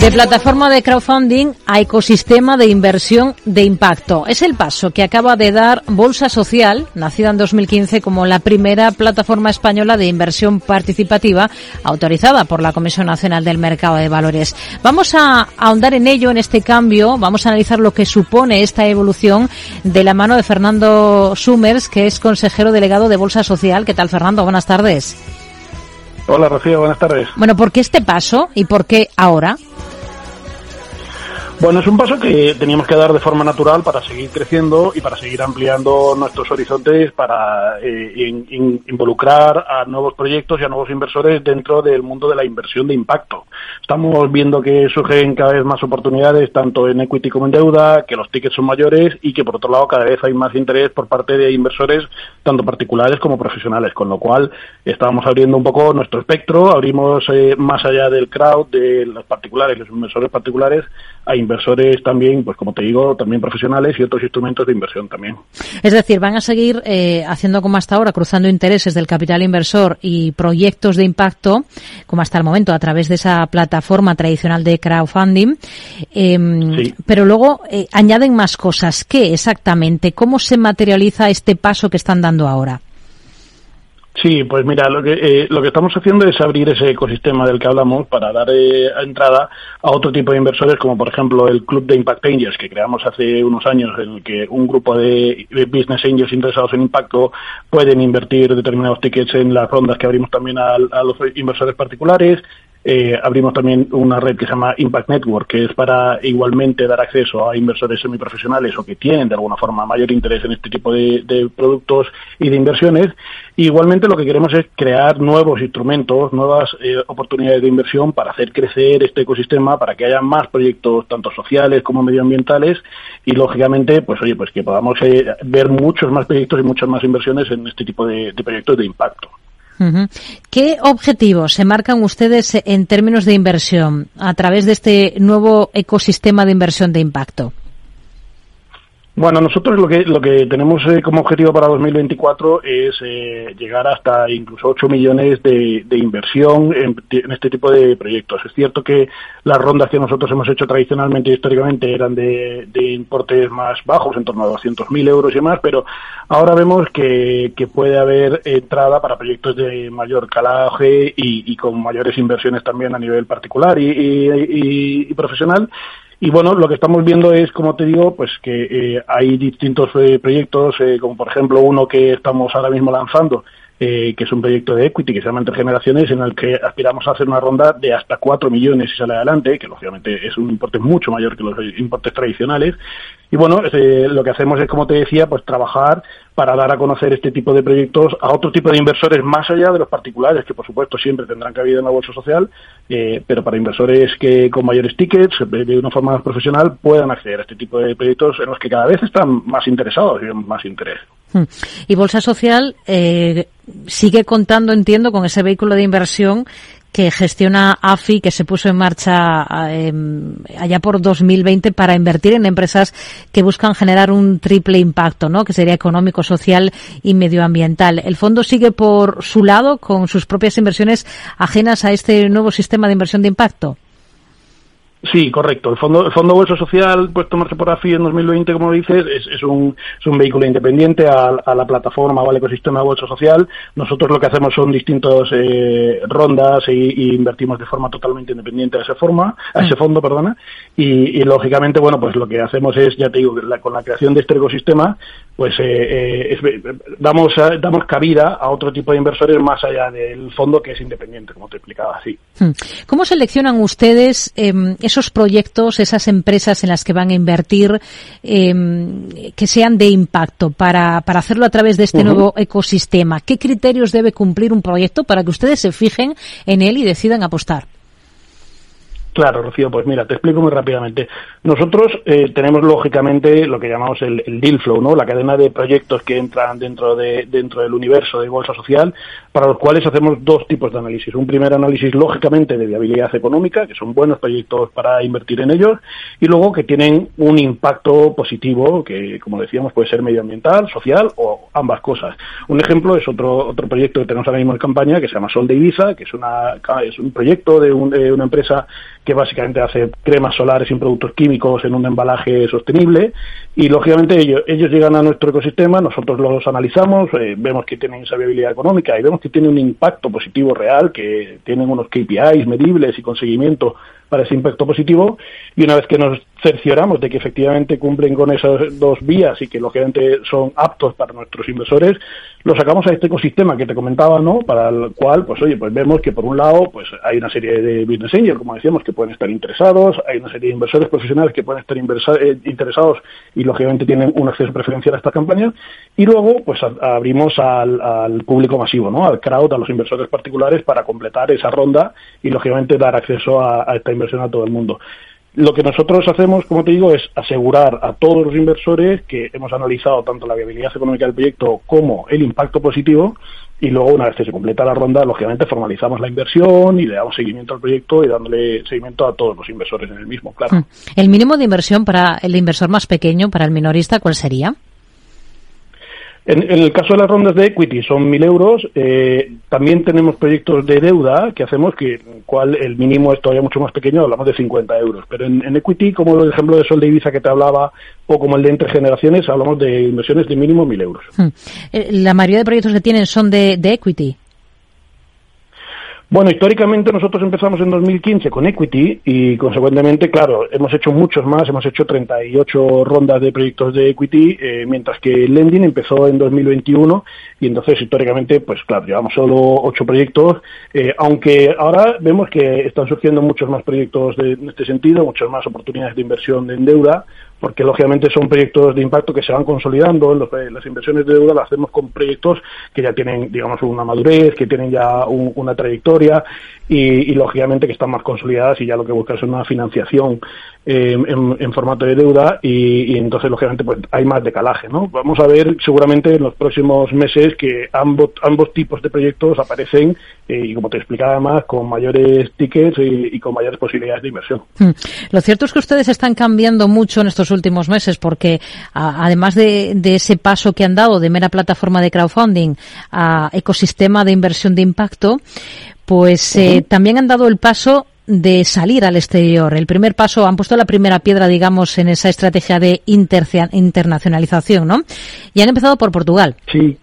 De plataforma de crowdfunding a ecosistema de inversión de impacto. Es el paso que acaba de dar Bolsa Social, nacida en 2015 como la primera plataforma española de inversión participativa autorizada por la Comisión Nacional del Mercado de Valores. Vamos a ahondar en ello, en este cambio. Vamos a analizar lo que supone esta evolución de la mano de Fernando Sumers, que es consejero delegado de Bolsa Social. ¿Qué tal, Fernando? Buenas tardes. Hola, Rocío. Buenas tardes. Bueno, ¿por qué este paso y por qué ahora? Bueno, es un paso que teníamos que dar de forma natural para seguir creciendo y para seguir ampliando nuestros horizontes para eh, involucrar a nuevos proyectos y a nuevos inversores dentro del mundo de la inversión de impacto. Estamos viendo que surgen cada vez más oportunidades, tanto en equity como en deuda, que los tickets son mayores y que, por otro lado, cada vez hay más interés por parte de inversores, tanto particulares como profesionales, con lo cual estamos abriendo un poco nuestro espectro, abrimos eh, más allá del crowd, de los particulares, los inversores particulares, a inversores también, pues como te digo, también profesionales y otros instrumentos de inversión también. Es decir, van a seguir eh, haciendo como hasta ahora, cruzando intereses del capital inversor y proyectos de impacto, como hasta el momento, a través de esa plataforma tradicional de crowdfunding. Em, pero luego eh, añaden más cosas. ¿Qué exactamente? ¿Cómo se materializa este paso que están dando ahora? Sí, pues mira, lo que, eh, lo que estamos haciendo es abrir ese ecosistema del que hablamos para dar eh, entrada a otro tipo de inversores, como por ejemplo el Club de Impact Angels, que creamos hace unos años, en el que un grupo de business angels interesados en impacto pueden invertir determinados tickets en las rondas que abrimos también a los inversores particulares. Eh, abrimos también una red que se llama Impact Network, que es para igualmente dar acceso a inversores semiprofesionales o que tienen de alguna forma mayor interés en este tipo de, productos y de inversiones. igualmente lo que queremos es crear nuevos instrumentos, nuevas eh, oportunidades de inversión para hacer crecer este ecosistema, para que haya más proyectos tanto sociales como medioambientales y lógicamente, pues oye, pues que podamos eh, ver muchos más proyectos y muchas más inversiones en este tipo de proyectos de impacto. ¿Qué objetivos se marcan ustedes en términos de inversión a través de este nuevo ecosistema de inversión de impacto? Bueno, nosotros lo que lo que tenemos eh, como objetivo para 2024 es eh, llegar hasta incluso 8 millones de, inversión en, este tipo de proyectos. Es cierto que las rondas que nosotros hemos hecho tradicionalmente y históricamente eran de, importes más bajos, en torno a 200.000 euros y más, pero ahora vemos que, puede haber entrada para proyectos de mayor calaje y, con mayores inversiones también a nivel particular y profesional y bueno, lo que estamos viendo es, como te digo, pues que eh, hay distintos eh, proyectos, eh, como por ejemplo uno que estamos ahora mismo lanzando, que es un proyecto de equity que se llama Entre Generaciones, en el que aspiramos a hacer una ronda de hasta 4 millones si sale adelante, que lógicamente es un importe mucho mayor que los importes tradicionales. Y bueno, lo que hacemos es, como te decía, pues trabajar para dar a conocer este tipo de proyectos a otro tipo de inversores más allá de los particulares, que por supuesto siempre tendrán cabida en la bolsa social, eh, pero para inversores que con mayores tickets, de una forma más profesional, puedan acceder a este tipo de proyectos en los que cada vez están más interesados y más interés. Hmm. Y Bolsa Social eh, sigue contando, entiendo, con ese vehículo de inversión que gestiona AFI, que se puso en marcha em, allá por 2020 para invertir en empresas que buscan generar un triple impacto, ¿no? Que sería económico, social y medioambiental. El fondo sigue por su lado con sus propias inversiones ajenas a este nuevo sistema de inversión de impacto. Sí, correcto. El Fondo, el Fondo Bolsa Social, puesto en por AFI en 2020, como dices, es, es, un, es un vehículo independiente a, a, la plataforma o al ecosistema Bolsa Social. Nosotros lo que hacemos son distintas eh, rondas y, invertimos de forma totalmente independiente a esa forma, a ese mm. fondo, perdona. Y, y, lógicamente, bueno, pues lo que hacemos es, ya te digo, con la creación de este ecosistema, pues eh, eh, damos, damos cabida a otro tipo de inversores más allá del fondo que es independiente, como te explicaba. Sí. Hmm. ¿Cómo seleccionan ustedes em, esos proyectos, esas empresas en las que van a invertir em, que sean de impacto para, para hacerlo a través de este nuevo ecosistema? ¿Qué criterios debe cumplir un proyecto para que ustedes se fijen en él y decidan apostar? Claro, Rocío, pues mira, te explico muy rápidamente. Nosotros eh, tenemos lógicamente lo que llamamos el, deal flow, ¿no? La cadena de proyectos que entran dentro de dentro del universo de bolsa social, para los cuales hacemos dos tipos de análisis. Un primer análisis lógicamente de viabilidad económica, que son buenos proyectos para invertir en ellos, y luego que tienen un impacto positivo, que como decíamos puede ser medioambiental, social o ambas cosas. Un ejemplo es otro otro proyecto que tenemos ahora mismo en campaña que se llama Sol de Ibiza, que es una es un proyecto de, de una empresa que básicamente hace cremas solares sin productos químicos en un embalaje sostenible. Y lógicamente ellos, ellos llegan a nuestro ecosistema, nosotros los analizamos, eh, vemos que tienen esa viabilidad económica y vemos que tienen un impacto positivo real, que tienen unos KPIs medibles y con seguimiento para ese impacto positivo. Y una vez que nos cercioramos de que efectivamente cumplen con esas dos vías y que lógicamente son aptos para nuestros inversores, lo sacamos a este ecosistema que te comentaba, ¿no? Para el cual, pues oye, pues vemos que por un lado, pues hay una serie de business angels, como decíamos, que pueden estar interesados, hay una serie de inversores profesionales que pueden estar eh, interesados y lógicamente tienen un acceso preferencial a estas campañas y luego, pues abrimos al, público masivo, ¿no? Al crowd, a los inversores particulares para completar esa ronda y lógicamente dar acceso a esta inversión a todo el mundo. Lo que nosotros hacemos, como te digo, es asegurar a todos los inversores que hemos analizado tanto la viabilidad económica del proyecto como el impacto positivo y luego una vez que se completa la ronda, lógicamente formalizamos la inversión y le damos seguimiento al proyecto y dándole seguimiento a todos los inversores en el mismo, claro. Mm. ¿El mínimo de inversión para el inversor más pequeño, para el minorista, cuál sería? En, el caso de las rondas de equity son 1.000 euros. Eh, también tenemos proyectos de deuda que hacemos, que cual el mínimo es todavía mucho más pequeño, hablamos de 50 euros. Pero en, equity, como el ejemplo de Sol de Ibiza que te hablaba, o como el de entre generaciones, hablamos de inversiones de mínimo 1.000 euros. Hmm. Eh, la mayoría de proyectos que tienen son de equity. Bueno, históricamente nosotros empezamos en 2015 con equity y consecuentemente, claro, hemos hecho muchos más, hemos hecho 38 rondas de proyectos de equity, eh, mientras que lending empezó en 2021 y entonces históricamente, pues claro, llevamos solo 8 proyectos, eh, aunque ahora vemos que están surgiendo muchos más proyectos de, en este sentido, muchas más oportunidades de inversión en deuda, porque lógicamente son proyectos de impacto que se van consolidando. En las inversiones de deuda las hacemos con proyectos que ya tienen, digamos, una madurez, que tienen ya una trayectoria y, lógicamente que están más consolidadas y ya lo que buscan es una financiación en, formato de deuda y, entonces lógicamente pues hay más decalaje, ¿no? Vamos a ver seguramente en los próximos meses que ambos, ambos tipos de proyectos aparecen eh, y como te explicaba además con mayores tickets y, con mayores posibilidades de inversión. Hmm. Lo cierto es que ustedes están cambiando mucho en estos últimos meses porque además de, de ese paso que han dado de mera plataforma de crowdfunding a ecosistema de inversión de impacto, pues eh, también han dado el paso de salir al exterior. El primer paso, han puesto la primera piedra, digamos, en esa estrategia de internacionalización, ¿no? Y han empezado por Portugal. Sí.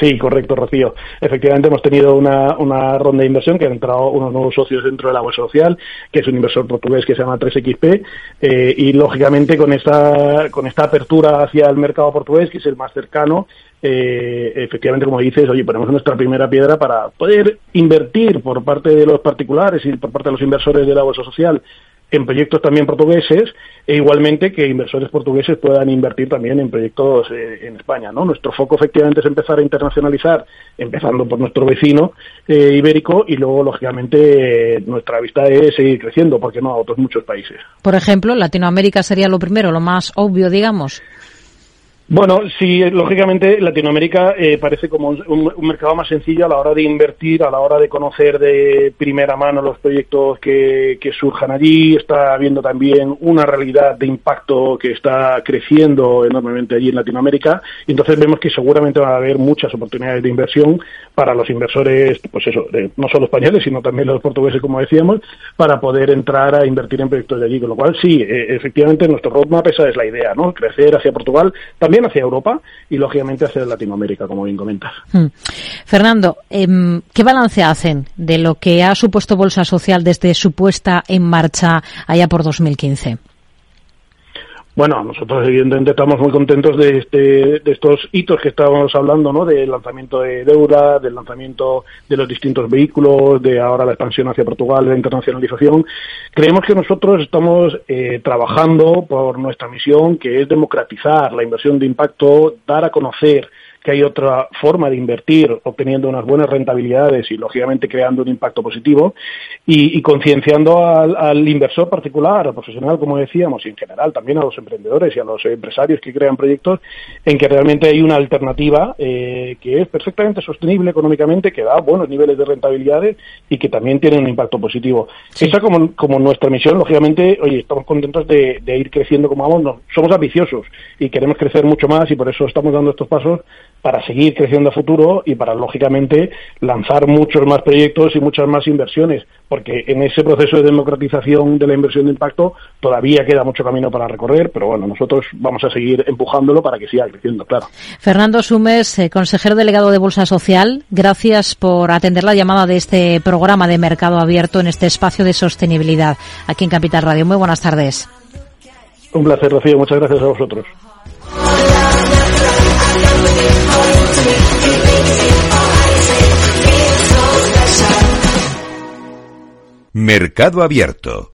Sí, correcto, Rocío. Efectivamente, hemos tenido una, una ronda de inversión que han entrado unos nuevos socios dentro de la social, que es un inversor portugués que se llama 3XP, eh, y lógicamente con esta, con esta apertura hacia el mercado portugués, que es el más cercano, eh, efectivamente, como dices, oye, ponemos nuestra primera piedra para poder invertir por parte de los particulares y por parte de los inversores de la social en proyectos también portugueses e igualmente que inversores portugueses puedan invertir también en proyectos eh, en España. ¿no? Nuestro foco efectivamente es empezar a internacionalizar, empezando por nuestro vecino eh, ibérico y luego, lógicamente, nuestra vista es seguir creciendo, porque no a otros muchos países. Por ejemplo, Latinoamérica sería lo primero, lo más obvio, digamos. Bueno, sí, lógicamente Latinoamérica eh, parece como un, mercado más sencillo a la hora de invertir, a la hora de conocer de primera mano los proyectos que, que surjan allí. Está habiendo también una realidad de impacto que está creciendo enormemente allí en Latinoamérica. Y entonces vemos que seguramente va a haber muchas oportunidades de inversión para los inversores, pues eso, no solo españoles, sino también los portugueses, como decíamos, para poder entrar a invertir en proyectos de allí. Con lo cual, sí, eh, efectivamente, nuestro roadmap esa es la idea, ¿no? Crecer hacia Portugal. También hacia Europa y lógicamente hacia Latinoamérica, como bien comentas. Hmm. Fernando, em, ¿qué balance hacen de lo que ha supuesto Bolsa Social desde su puesta en marcha allá por 2015? Bueno, nosotros evidentemente estamos muy contentos de, este, de estos hitos que estábamos hablando, ¿no? Del lanzamiento de deuda, del lanzamiento de los distintos vehículos, de ahora la expansión hacia Portugal, la internacionalización. Creemos que nosotros estamos eh, trabajando por nuestra misión, que es democratizar la inversión de impacto, dar a conocer que hay otra forma de invertir obteniendo unas buenas rentabilidades y, lógicamente, creando un impacto positivo y, concienciando al, inversor particular, al profesional, como decíamos, y en general también a los emprendedores y a los empresarios que crean proyectos, en que realmente hay una alternativa eh, que es perfectamente sostenible económicamente, que da buenos niveles de rentabilidades y que también tiene un impacto positivo. Esa como, como nuestra misión, lógicamente, oye, estamos contentos de, ir creciendo como vamos, somos ambiciosos y queremos crecer mucho más y por eso estamos dando estos pasos para seguir creciendo a futuro y para, lógicamente, lanzar muchos más proyectos y muchas más inversiones, porque en ese proceso de democratización de la inversión de impacto todavía queda mucho camino para recorrer, pero bueno, nosotros vamos a seguir empujándolo para que siga creciendo, claro. Fernando Sumes, eh, consejero delegado de Bolsa Social, gracias por atender la llamada de este programa de Mercado Abierto en este espacio de sostenibilidad aquí en Capital Radio. Muy buenas tardes. Un placer, Rocío. Muchas gracias a vosotros. Mercado Abierto